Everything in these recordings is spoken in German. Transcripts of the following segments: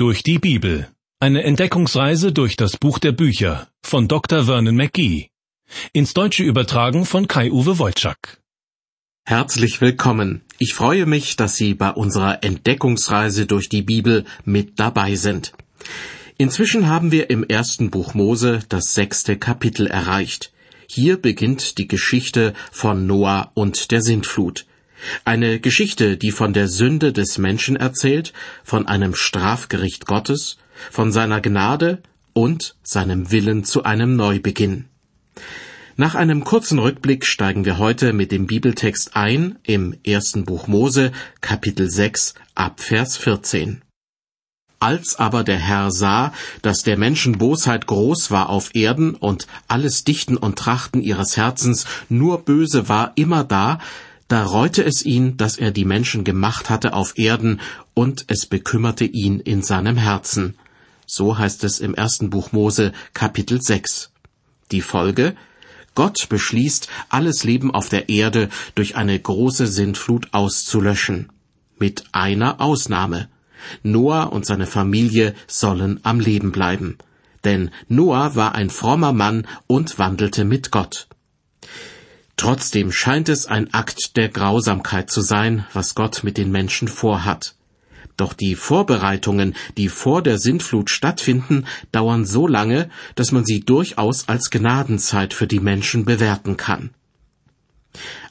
Durch die Bibel. Eine Entdeckungsreise durch das Buch der Bücher von Dr. Vernon McGee. Ins Deutsche übertragen von Kai-Uwe Wojczak. Herzlich willkommen. Ich freue mich, dass Sie bei unserer Entdeckungsreise durch die Bibel mit dabei sind. Inzwischen haben wir im ersten Buch Mose das sechste Kapitel erreicht. Hier beginnt die Geschichte von Noah und der Sintflut. Eine Geschichte, die von der Sünde des Menschen erzählt, von einem Strafgericht Gottes, von seiner Gnade und seinem Willen zu einem Neubeginn. Nach einem kurzen Rückblick steigen wir heute mit dem Bibeltext ein im ersten Buch Mose, Kapitel 6, ab Vers 14. Als aber der Herr sah, dass der Menschen Bosheit groß war auf Erden und alles Dichten und Trachten ihres Herzens nur böse war immer da, da reute es ihn, dass er die Menschen gemacht hatte auf Erden, und es bekümmerte ihn in seinem Herzen. So heißt es im ersten Buch Mose Kapitel 6. Die Folge? Gott beschließt, alles Leben auf der Erde durch eine große Sintflut auszulöschen. Mit einer Ausnahme. Noah und seine Familie sollen am Leben bleiben. Denn Noah war ein frommer Mann und wandelte mit Gott. Trotzdem scheint es ein Akt der Grausamkeit zu sein, was Gott mit den Menschen vorhat. Doch die Vorbereitungen, die vor der Sintflut stattfinden, dauern so lange, dass man sie durchaus als Gnadenzeit für die Menschen bewerten kann.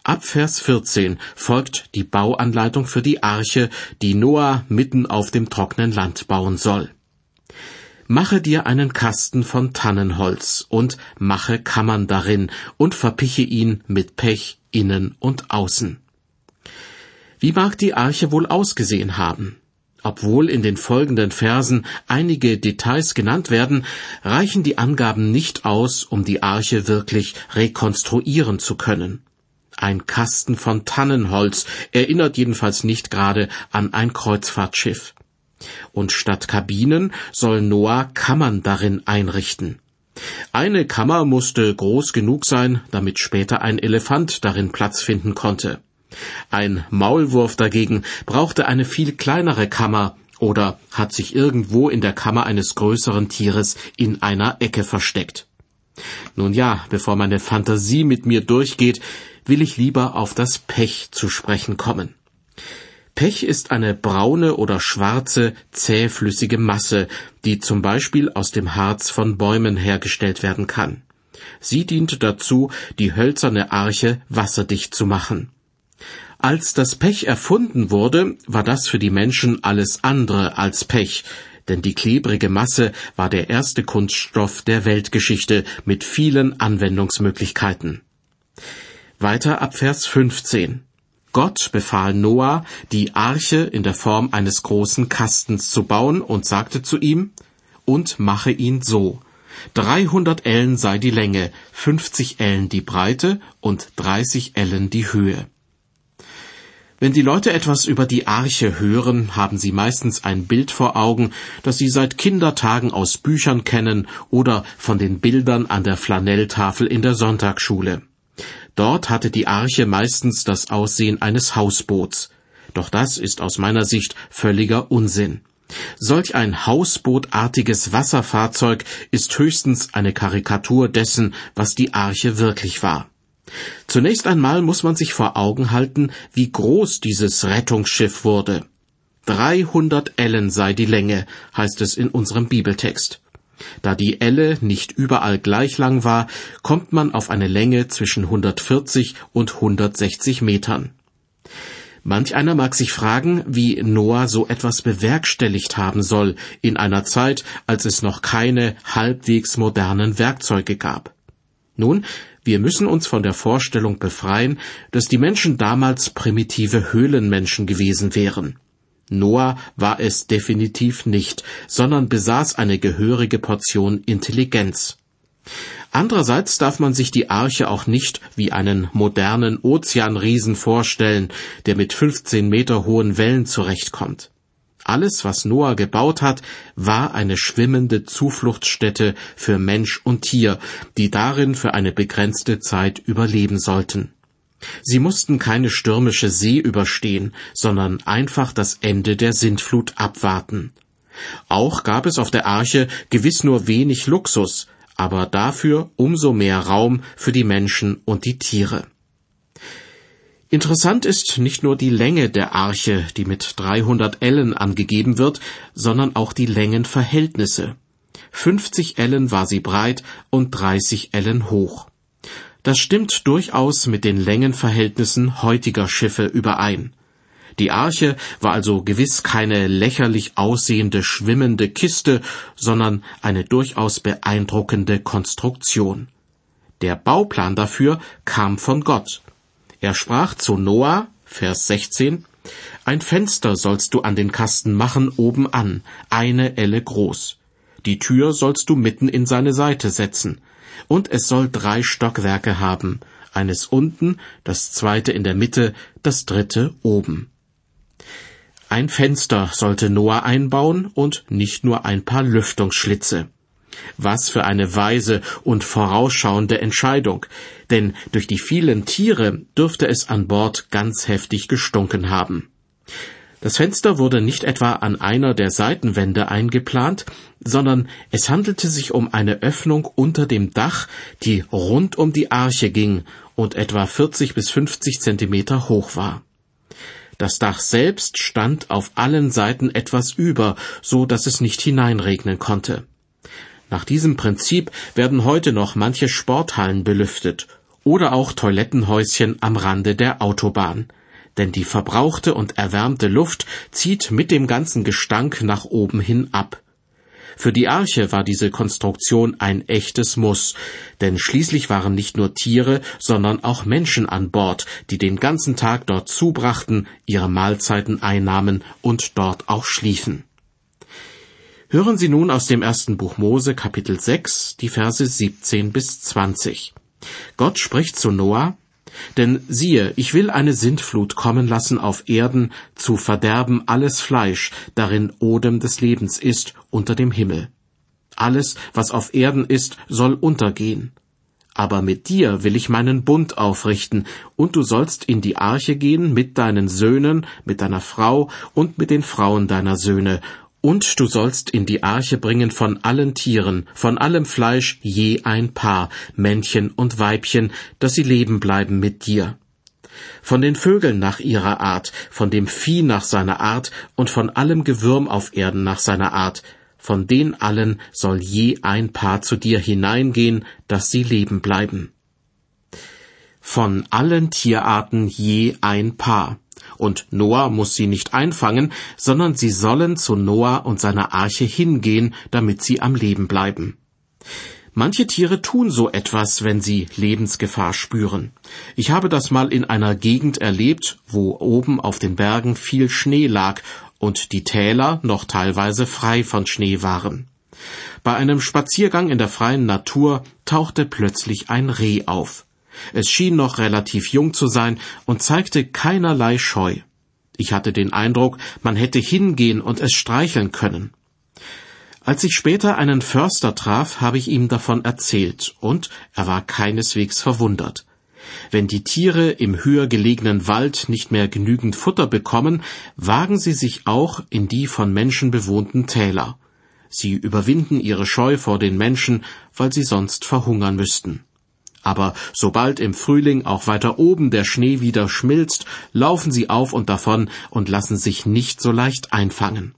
Ab Vers 14 folgt die Bauanleitung für die Arche, die Noah mitten auf dem trockenen Land bauen soll. Mache dir einen Kasten von Tannenholz und mache Kammern darin und verpiche ihn mit Pech innen und außen. Wie mag die Arche wohl ausgesehen haben? Obwohl in den folgenden Versen einige Details genannt werden, reichen die Angaben nicht aus, um die Arche wirklich rekonstruieren zu können. Ein Kasten von Tannenholz erinnert jedenfalls nicht gerade an ein Kreuzfahrtschiff. Und statt Kabinen soll Noah Kammern darin einrichten. Eine Kammer musste groß genug sein, damit später ein Elefant darin Platz finden konnte. Ein Maulwurf dagegen brauchte eine viel kleinere Kammer oder hat sich irgendwo in der Kammer eines größeren Tieres in einer Ecke versteckt. Nun ja, bevor meine Fantasie mit mir durchgeht, will ich lieber auf das Pech zu sprechen kommen. Pech ist eine braune oder schwarze, zähflüssige Masse, die zum Beispiel aus dem Harz von Bäumen hergestellt werden kann. Sie dient dazu, die hölzerne Arche wasserdicht zu machen. Als das Pech erfunden wurde, war das für die Menschen alles andere als Pech, denn die klebrige Masse war der erste Kunststoff der Weltgeschichte mit vielen Anwendungsmöglichkeiten. Weiter ab Vers 15. Gott befahl Noah, die Arche in der Form eines großen Kastens zu bauen und sagte zu ihm, und mache ihn so. Dreihundert Ellen sei die Länge, fünfzig Ellen die Breite und dreißig Ellen die Höhe. Wenn die Leute etwas über die Arche hören, haben sie meistens ein Bild vor Augen, das sie seit Kindertagen aus Büchern kennen oder von den Bildern an der Flanelltafel in der Sonntagsschule. Dort hatte die Arche meistens das Aussehen eines Hausboots. Doch das ist aus meiner Sicht völliger Unsinn. Solch ein hausbootartiges Wasserfahrzeug ist höchstens eine Karikatur dessen, was die Arche wirklich war. Zunächst einmal muss man sich vor Augen halten, wie groß dieses Rettungsschiff wurde. 300 Ellen sei die Länge, heißt es in unserem Bibeltext. Da die Elle nicht überall gleich lang war, kommt man auf eine Länge zwischen 140 und 160 Metern. Manch einer mag sich fragen, wie Noah so etwas bewerkstelligt haben soll in einer Zeit, als es noch keine halbwegs modernen Werkzeuge gab. Nun, wir müssen uns von der Vorstellung befreien, dass die Menschen damals primitive Höhlenmenschen gewesen wären. Noah war es definitiv nicht, sondern besaß eine gehörige Portion Intelligenz. Andererseits darf man sich die Arche auch nicht wie einen modernen Ozeanriesen vorstellen, der mit 15 Meter hohen Wellen zurechtkommt. Alles, was Noah gebaut hat, war eine schwimmende Zufluchtsstätte für Mensch und Tier, die darin für eine begrenzte Zeit überleben sollten. Sie mussten keine stürmische See überstehen, sondern einfach das Ende der Sintflut abwarten. Auch gab es auf der Arche gewiss nur wenig Luxus, aber dafür umso mehr Raum für die Menschen und die Tiere. Interessant ist nicht nur die Länge der Arche, die mit 300 Ellen angegeben wird, sondern auch die Längenverhältnisse. 50 Ellen war sie breit und 30 Ellen hoch. Das stimmt durchaus mit den Längenverhältnissen heutiger Schiffe überein. Die Arche war also gewiss keine lächerlich aussehende schwimmende Kiste, sondern eine durchaus beeindruckende Konstruktion. Der Bauplan dafür kam von Gott. Er sprach zu Noah, Vers 16, Ein Fenster sollst du an den Kasten machen oben an, eine Elle groß. Die Tür sollst du mitten in seine Seite setzen. Und es soll drei Stockwerke haben, eines unten, das zweite in der Mitte, das dritte oben. Ein Fenster sollte Noah einbauen und nicht nur ein paar Lüftungsschlitze. Was für eine weise und vorausschauende Entscheidung, denn durch die vielen Tiere dürfte es an Bord ganz heftig gestunken haben. Das Fenster wurde nicht etwa an einer der Seitenwände eingeplant, sondern es handelte sich um eine Öffnung unter dem Dach, die rund um die Arche ging und etwa 40 bis 50 Zentimeter hoch war. Das Dach selbst stand auf allen Seiten etwas über, so dass es nicht hineinregnen konnte. Nach diesem Prinzip werden heute noch manche Sporthallen belüftet oder auch Toilettenhäuschen am Rande der Autobahn. Denn die verbrauchte und erwärmte Luft zieht mit dem ganzen Gestank nach oben hin ab. Für die Arche war diese Konstruktion ein echtes Muss, denn schließlich waren nicht nur Tiere, sondern auch Menschen an Bord, die den ganzen Tag dort zubrachten, ihre Mahlzeiten einnahmen und dort auch schliefen. Hören Sie nun aus dem ersten Buch Mose Kapitel 6 die Verse 17 bis 20. Gott spricht zu Noah, denn siehe, ich will eine Sintflut kommen lassen auf Erden, zu verderben alles Fleisch, darin Odem des Lebens ist, unter dem Himmel. Alles, was auf Erden ist, soll untergehen. Aber mit dir will ich meinen Bund aufrichten, und du sollst in die Arche gehen mit deinen Söhnen, mit deiner Frau und mit den Frauen deiner Söhne, und du sollst in die Arche bringen von allen Tieren, von allem Fleisch je ein Paar, Männchen und Weibchen, dass sie leben bleiben mit dir. Von den Vögeln nach ihrer Art, von dem Vieh nach seiner Art und von allem Gewürm auf Erden nach seiner Art, von den allen soll je ein Paar zu dir hineingehen, dass sie leben bleiben. Von allen Tierarten je ein Paar und Noah muss sie nicht einfangen, sondern sie sollen zu Noah und seiner Arche hingehen, damit sie am Leben bleiben. Manche Tiere tun so etwas, wenn sie Lebensgefahr spüren. Ich habe das mal in einer Gegend erlebt, wo oben auf den Bergen viel Schnee lag und die Täler noch teilweise frei von Schnee waren. Bei einem Spaziergang in der freien Natur tauchte plötzlich ein Reh auf. Es schien noch relativ jung zu sein und zeigte keinerlei Scheu. Ich hatte den Eindruck, man hätte hingehen und es streicheln können. Als ich später einen Förster traf, habe ich ihm davon erzählt, und er war keineswegs verwundert. Wenn die Tiere im höher gelegenen Wald nicht mehr genügend Futter bekommen, wagen sie sich auch in die von Menschen bewohnten Täler. Sie überwinden ihre Scheu vor den Menschen, weil sie sonst verhungern müssten. Aber sobald im Frühling auch weiter oben der Schnee wieder schmilzt, laufen sie auf und davon und lassen sich nicht so leicht einfangen.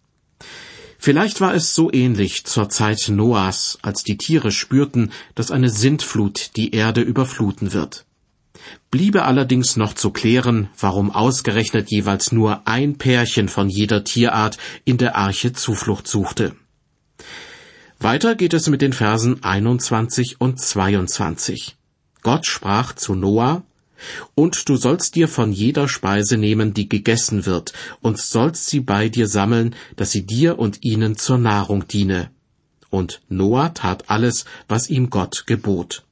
Vielleicht war es so ähnlich zur Zeit Noahs, als die Tiere spürten, dass eine Sintflut die Erde überfluten wird. Bliebe allerdings noch zu klären, warum ausgerechnet jeweils nur ein Pärchen von jeder Tierart in der Arche Zuflucht suchte. Weiter geht es mit den Versen 21 und 22. Gott sprach zu Noah, und du sollst dir von jeder Speise nehmen, die gegessen wird, und sollst sie bei dir sammeln, dass sie dir und ihnen zur Nahrung diene. Und Noah tat alles, was ihm Gott gebot.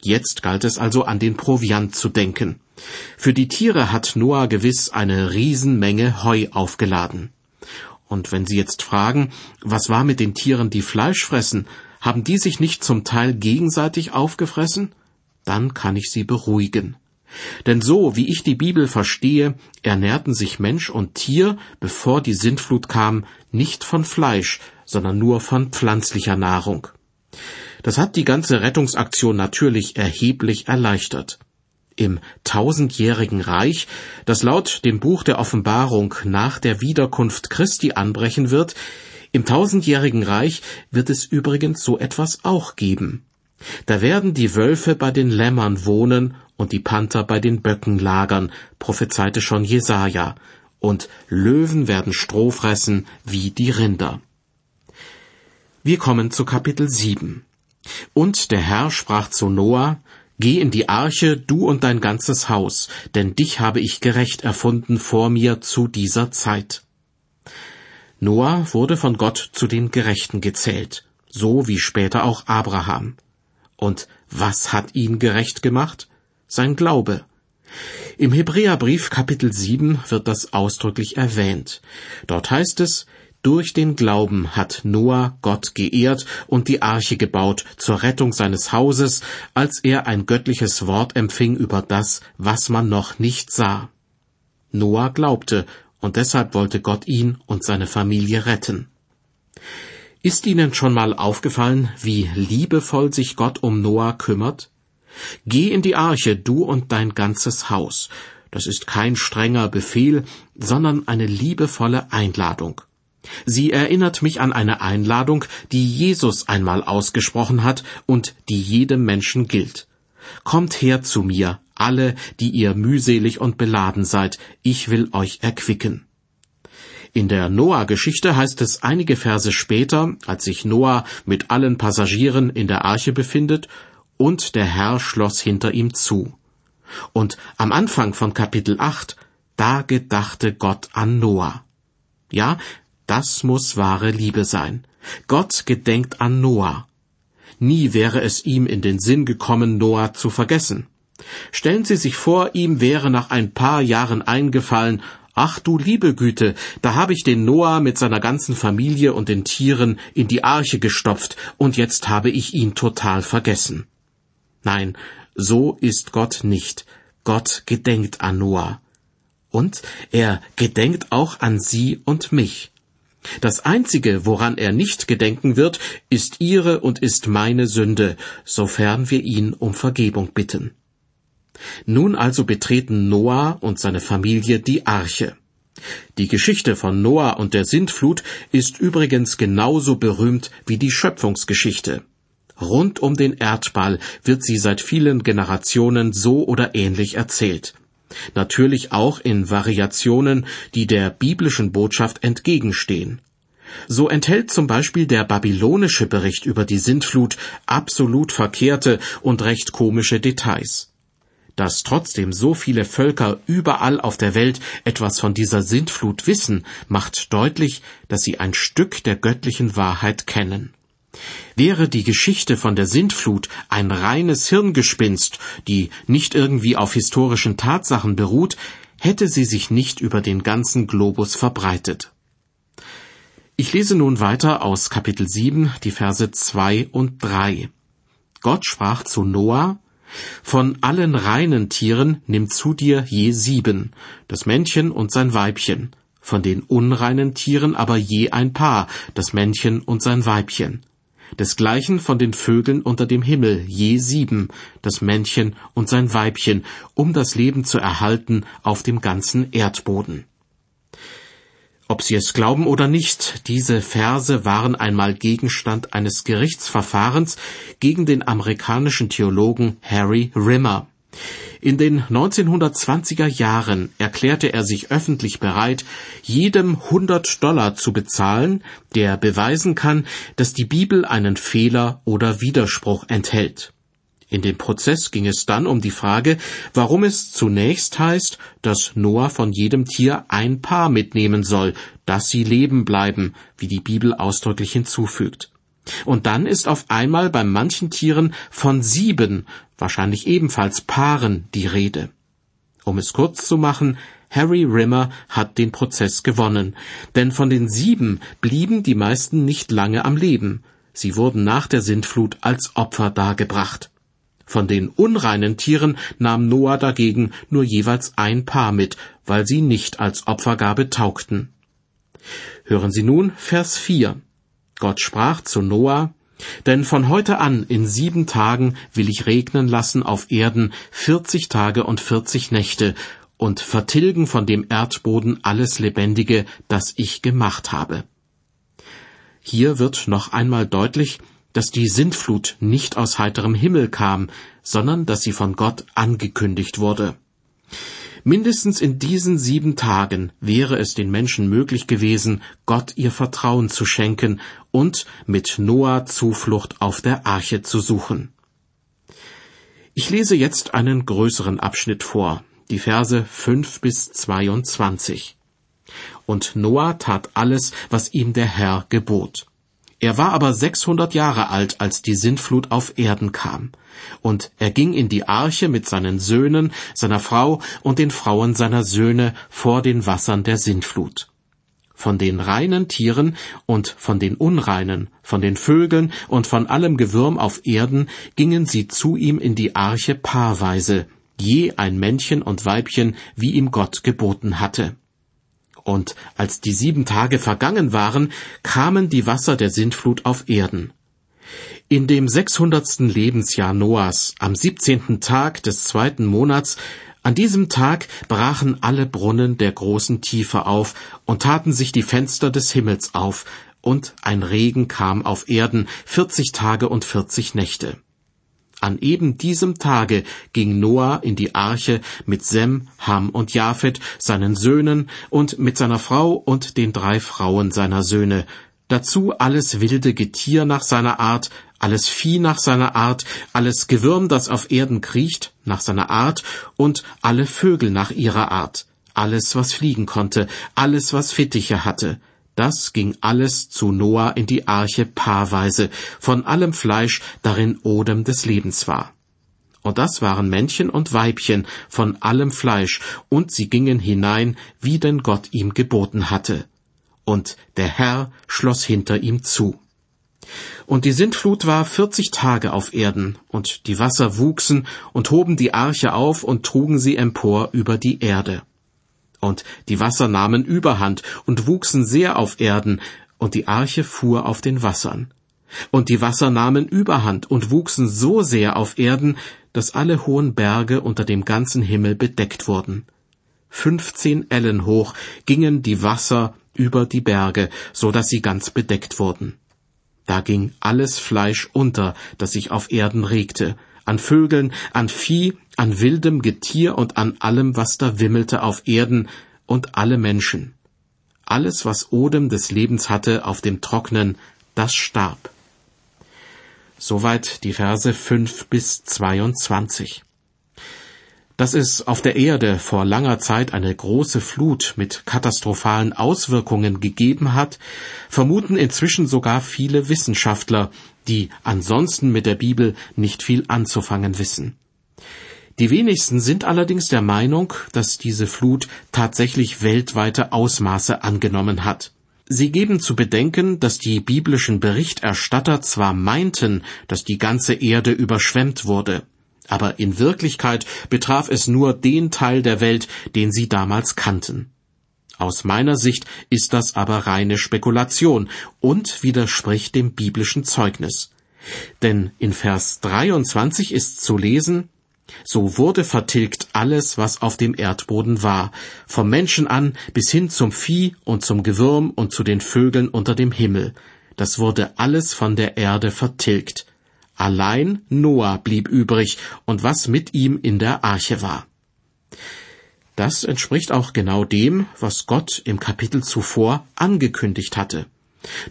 Jetzt galt es also an den Proviant zu denken. Für die Tiere hat Noah gewiss eine Riesenmenge Heu aufgeladen. Und wenn Sie jetzt fragen, was war mit den Tieren, die Fleisch fressen, haben die sich nicht zum Teil gegenseitig aufgefressen? Dann kann ich Sie beruhigen. Denn so, wie ich die Bibel verstehe, ernährten sich Mensch und Tier, bevor die Sintflut kam, nicht von Fleisch, sondern nur von pflanzlicher Nahrung. Das hat die ganze Rettungsaktion natürlich erheblich erleichtert. Im tausendjährigen Reich, das laut dem Buch der Offenbarung nach der Wiederkunft Christi anbrechen wird, im tausendjährigen Reich wird es übrigens so etwas auch geben. Da werden die Wölfe bei den Lämmern wohnen und die Panther bei den Böcken lagern, prophezeite schon Jesaja, und Löwen werden Stroh fressen wie die Rinder. Wir kommen zu Kapitel 7. Und der Herr sprach zu Noah, Geh in die Arche, du und dein ganzes Haus, denn dich habe ich gerecht erfunden vor mir zu dieser Zeit. Noah wurde von Gott zu den Gerechten gezählt, so wie später auch Abraham. Und was hat ihn gerecht gemacht? Sein Glaube. Im Hebräerbrief Kapitel 7 wird das ausdrücklich erwähnt. Dort heißt es, durch den Glauben hat Noah Gott geehrt und die Arche gebaut zur Rettung seines Hauses, als er ein göttliches Wort empfing über das, was man noch nicht sah. Noah glaubte, und deshalb wollte Gott ihn und seine Familie retten. Ist Ihnen schon mal aufgefallen, wie liebevoll sich Gott um Noah kümmert? Geh in die Arche, du und dein ganzes Haus. Das ist kein strenger Befehl, sondern eine liebevolle Einladung. Sie erinnert mich an eine Einladung, die Jesus einmal ausgesprochen hat und die jedem Menschen gilt. Kommt her zu mir, alle, die ihr mühselig und beladen seid, ich will euch erquicken. In der Noah-Geschichte heißt es einige Verse später, als sich Noah mit allen Passagieren in der Arche befindet, und der Herr schloss hinter ihm zu. Und am Anfang von Kapitel 8, da gedachte Gott an Noah. Ja, das muss wahre Liebe sein. Gott gedenkt an Noah. Nie wäre es ihm in den Sinn gekommen, Noah zu vergessen. Stellen Sie sich vor, ihm wäre nach ein paar Jahren eingefallen, Ach du liebe Güte, da habe ich den Noah mit seiner ganzen Familie und den Tieren in die Arche gestopft, und jetzt habe ich ihn total vergessen. Nein, so ist Gott nicht. Gott gedenkt an Noah. Und er gedenkt auch an Sie und mich. Das Einzige, woran er nicht gedenken wird, ist Ihre und ist meine Sünde, sofern wir ihn um Vergebung bitten. Nun also betreten Noah und seine Familie die Arche. Die Geschichte von Noah und der Sintflut ist übrigens genauso berühmt wie die Schöpfungsgeschichte. Rund um den Erdball wird sie seit vielen Generationen so oder ähnlich erzählt. Natürlich auch in Variationen, die der biblischen Botschaft entgegenstehen. So enthält zum Beispiel der babylonische Bericht über die Sintflut absolut verkehrte und recht komische Details. Dass trotzdem so viele Völker überall auf der Welt etwas von dieser Sintflut wissen, macht deutlich, dass sie ein Stück der göttlichen Wahrheit kennen. Wäre die Geschichte von der Sintflut ein reines Hirngespinst, die nicht irgendwie auf historischen Tatsachen beruht, hätte sie sich nicht über den ganzen Globus verbreitet. Ich lese nun weiter aus Kapitel 7, die Verse 2 und 3. Gott sprach zu Noah, von allen reinen Tieren nimm zu dir je sieben, das Männchen und sein Weibchen, von den unreinen Tieren aber je ein Paar, das Männchen und sein Weibchen desgleichen von den Vögeln unter dem Himmel je sieben, das Männchen und sein Weibchen, um das Leben zu erhalten auf dem ganzen Erdboden. Ob Sie es glauben oder nicht, diese Verse waren einmal Gegenstand eines Gerichtsverfahrens gegen den amerikanischen Theologen Harry Rimmer. In den 1920er Jahren erklärte er sich öffentlich bereit, jedem 100 Dollar zu bezahlen, der beweisen kann, dass die Bibel einen Fehler oder Widerspruch enthält. In dem Prozess ging es dann um die Frage, warum es zunächst heißt, dass Noah von jedem Tier ein Paar mitnehmen soll, dass sie leben bleiben, wie die Bibel ausdrücklich hinzufügt. Und dann ist auf einmal bei manchen Tieren von sieben, wahrscheinlich ebenfalls Paaren, die Rede. Um es kurz zu machen, Harry Rimmer hat den Prozess gewonnen, denn von den sieben blieben die meisten nicht lange am Leben. Sie wurden nach der Sintflut als Opfer dargebracht. Von den unreinen Tieren nahm Noah dagegen nur jeweils ein Paar mit, weil sie nicht als Opfergabe taugten. Hören Sie nun Vers 4. Gott sprach zu Noah, denn von heute an in sieben Tagen will ich regnen lassen auf Erden vierzig Tage und vierzig Nächte und vertilgen von dem Erdboden alles Lebendige, das ich gemacht habe. Hier wird noch einmal deutlich, dass die Sintflut nicht aus heiterem Himmel kam, sondern dass sie von Gott angekündigt wurde. Mindestens in diesen sieben Tagen wäre es den Menschen möglich gewesen, Gott ihr Vertrauen zu schenken und mit Noah Zuflucht auf der Arche zu suchen. Ich lese jetzt einen größeren Abschnitt vor, die Verse fünf bis zweiundzwanzig. Und Noah tat alles, was ihm der Herr gebot. Er war aber sechshundert Jahre alt, als die Sintflut auf Erden kam. Und er ging in die Arche mit seinen Söhnen, seiner Frau und den Frauen seiner Söhne vor den Wassern der Sintflut. Von den reinen Tieren und von den unreinen, von den Vögeln und von allem Gewürm auf Erden gingen sie zu ihm in die Arche paarweise, je ein Männchen und Weibchen, wie ihm Gott geboten hatte. Und als die sieben Tage vergangen waren, kamen die Wasser der Sintflut auf Erden. In dem sechshundertsten Lebensjahr Noahs, am siebzehnten Tag des zweiten Monats, an diesem Tag brachen alle Brunnen der großen Tiefe auf und taten sich die Fenster des Himmels auf, und ein Regen kam auf Erden vierzig Tage und vierzig Nächte. An eben diesem Tage ging Noah in die Arche mit Sem, Ham und Japhet, seinen Söhnen, und mit seiner Frau und den drei Frauen seiner Söhne, dazu alles wilde Getier nach seiner Art, alles Vieh nach seiner Art, alles Gewürm, das auf Erden kriecht, nach seiner Art, und alle Vögel nach ihrer Art, alles, was fliegen konnte, alles, was Fittiche hatte, das ging alles zu Noah in die Arche paarweise, von allem Fleisch, darin Odem des Lebens war. Und das waren Männchen und Weibchen von allem Fleisch, und sie gingen hinein, wie denn Gott ihm geboten hatte. Und der Herr schloss hinter ihm zu. Und die Sintflut war vierzig Tage auf Erden, und die Wasser wuchsen und hoben die Arche auf und trugen sie empor über die Erde. Und die Wasser nahmen Überhand und wuchsen sehr auf Erden, und die Arche fuhr auf den Wassern. Und die Wasser nahmen Überhand und wuchsen so sehr auf Erden, dass alle hohen Berge unter dem ganzen Himmel bedeckt wurden. Fünfzehn Ellen hoch gingen die Wasser über die Berge, so dass sie ganz bedeckt wurden. Da ging alles Fleisch unter, das sich auf Erden regte, an Vögeln, an Vieh, an wildem Getier und an allem, was da wimmelte auf Erden und alle Menschen. Alles, was Odem des Lebens hatte auf dem Trocknen, das starb. Soweit die Verse fünf bis zweiundzwanzig. Dass es auf der Erde vor langer Zeit eine große Flut mit katastrophalen Auswirkungen gegeben hat, vermuten inzwischen sogar viele Wissenschaftler, die ansonsten mit der Bibel nicht viel anzufangen wissen. Die wenigsten sind allerdings der Meinung, dass diese Flut tatsächlich weltweite Ausmaße angenommen hat. Sie geben zu bedenken, dass die biblischen Berichterstatter zwar meinten, dass die ganze Erde überschwemmt wurde, aber in Wirklichkeit betraf es nur den Teil der Welt, den sie damals kannten. Aus meiner Sicht ist das aber reine Spekulation und widerspricht dem biblischen Zeugnis. Denn in Vers 23 ist zu lesen, so wurde vertilgt alles, was auf dem Erdboden war, vom Menschen an bis hin zum Vieh und zum Gewürm und zu den Vögeln unter dem Himmel. Das wurde alles von der Erde vertilgt. Allein Noah blieb übrig und was mit ihm in der Arche war. Das entspricht auch genau dem, was Gott im Kapitel zuvor angekündigt hatte.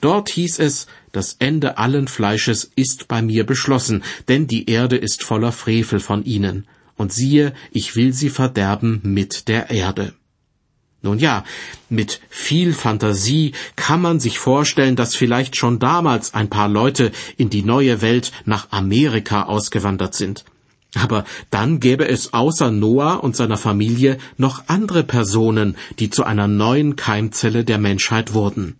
Dort hieß es, das Ende allen Fleisches ist bei mir beschlossen, denn die Erde ist voller Frevel von ihnen. Und siehe, ich will sie verderben mit der Erde. Nun ja, mit viel Fantasie kann man sich vorstellen, dass vielleicht schon damals ein paar Leute in die neue Welt nach Amerika ausgewandert sind. Aber dann gäbe es außer Noah und seiner Familie noch andere Personen, die zu einer neuen Keimzelle der Menschheit wurden.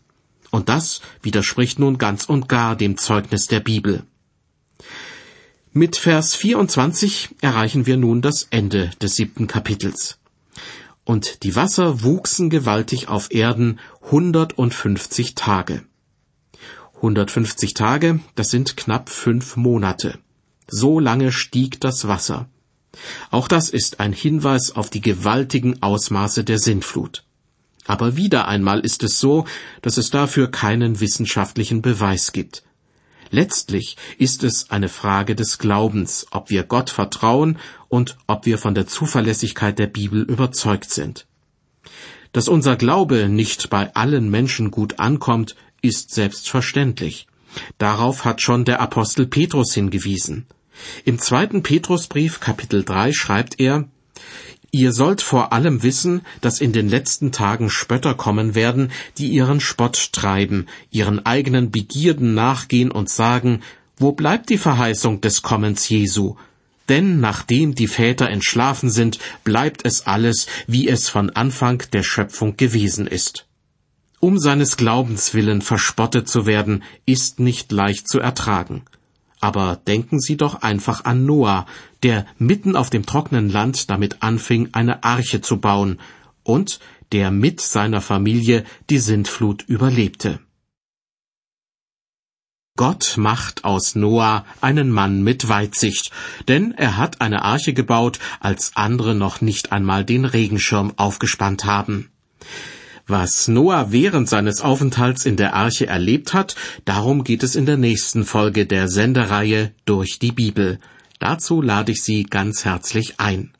Und das widerspricht nun ganz und gar dem Zeugnis der Bibel. Mit Vers 24 erreichen wir nun das Ende des siebten Kapitels. Und die Wasser wuchsen gewaltig auf Erden 150 Tage. 150 Tage, das sind knapp fünf Monate. So lange stieg das Wasser. Auch das ist ein Hinweis auf die gewaltigen Ausmaße der Sintflut. Aber wieder einmal ist es so, dass es dafür keinen wissenschaftlichen Beweis gibt. Letztlich ist es eine Frage des Glaubens, ob wir Gott vertrauen und ob wir von der Zuverlässigkeit der Bibel überzeugt sind. Dass unser Glaube nicht bei allen Menschen gut ankommt, ist selbstverständlich. Darauf hat schon der Apostel Petrus hingewiesen. Im zweiten Petrusbrief Kapitel 3 schreibt er, Ihr sollt vor allem wissen, dass in den letzten Tagen Spötter kommen werden, die ihren Spott treiben, ihren eigenen Begierden nachgehen und sagen, wo bleibt die Verheißung des Kommens Jesu? Denn nachdem die Väter entschlafen sind, bleibt es alles, wie es von Anfang der Schöpfung gewesen ist. Um seines Glaubens willen verspottet zu werden, ist nicht leicht zu ertragen. Aber denken Sie doch einfach an Noah, der mitten auf dem trockenen Land damit anfing, eine Arche zu bauen und der mit seiner Familie die Sintflut überlebte. Gott macht aus Noah einen Mann mit Weitsicht, denn er hat eine Arche gebaut, als andere noch nicht einmal den Regenschirm aufgespannt haben. Was Noah während seines Aufenthalts in der Arche erlebt hat, darum geht es in der nächsten Folge der Sendereihe durch die Bibel. Dazu lade ich Sie ganz herzlich ein.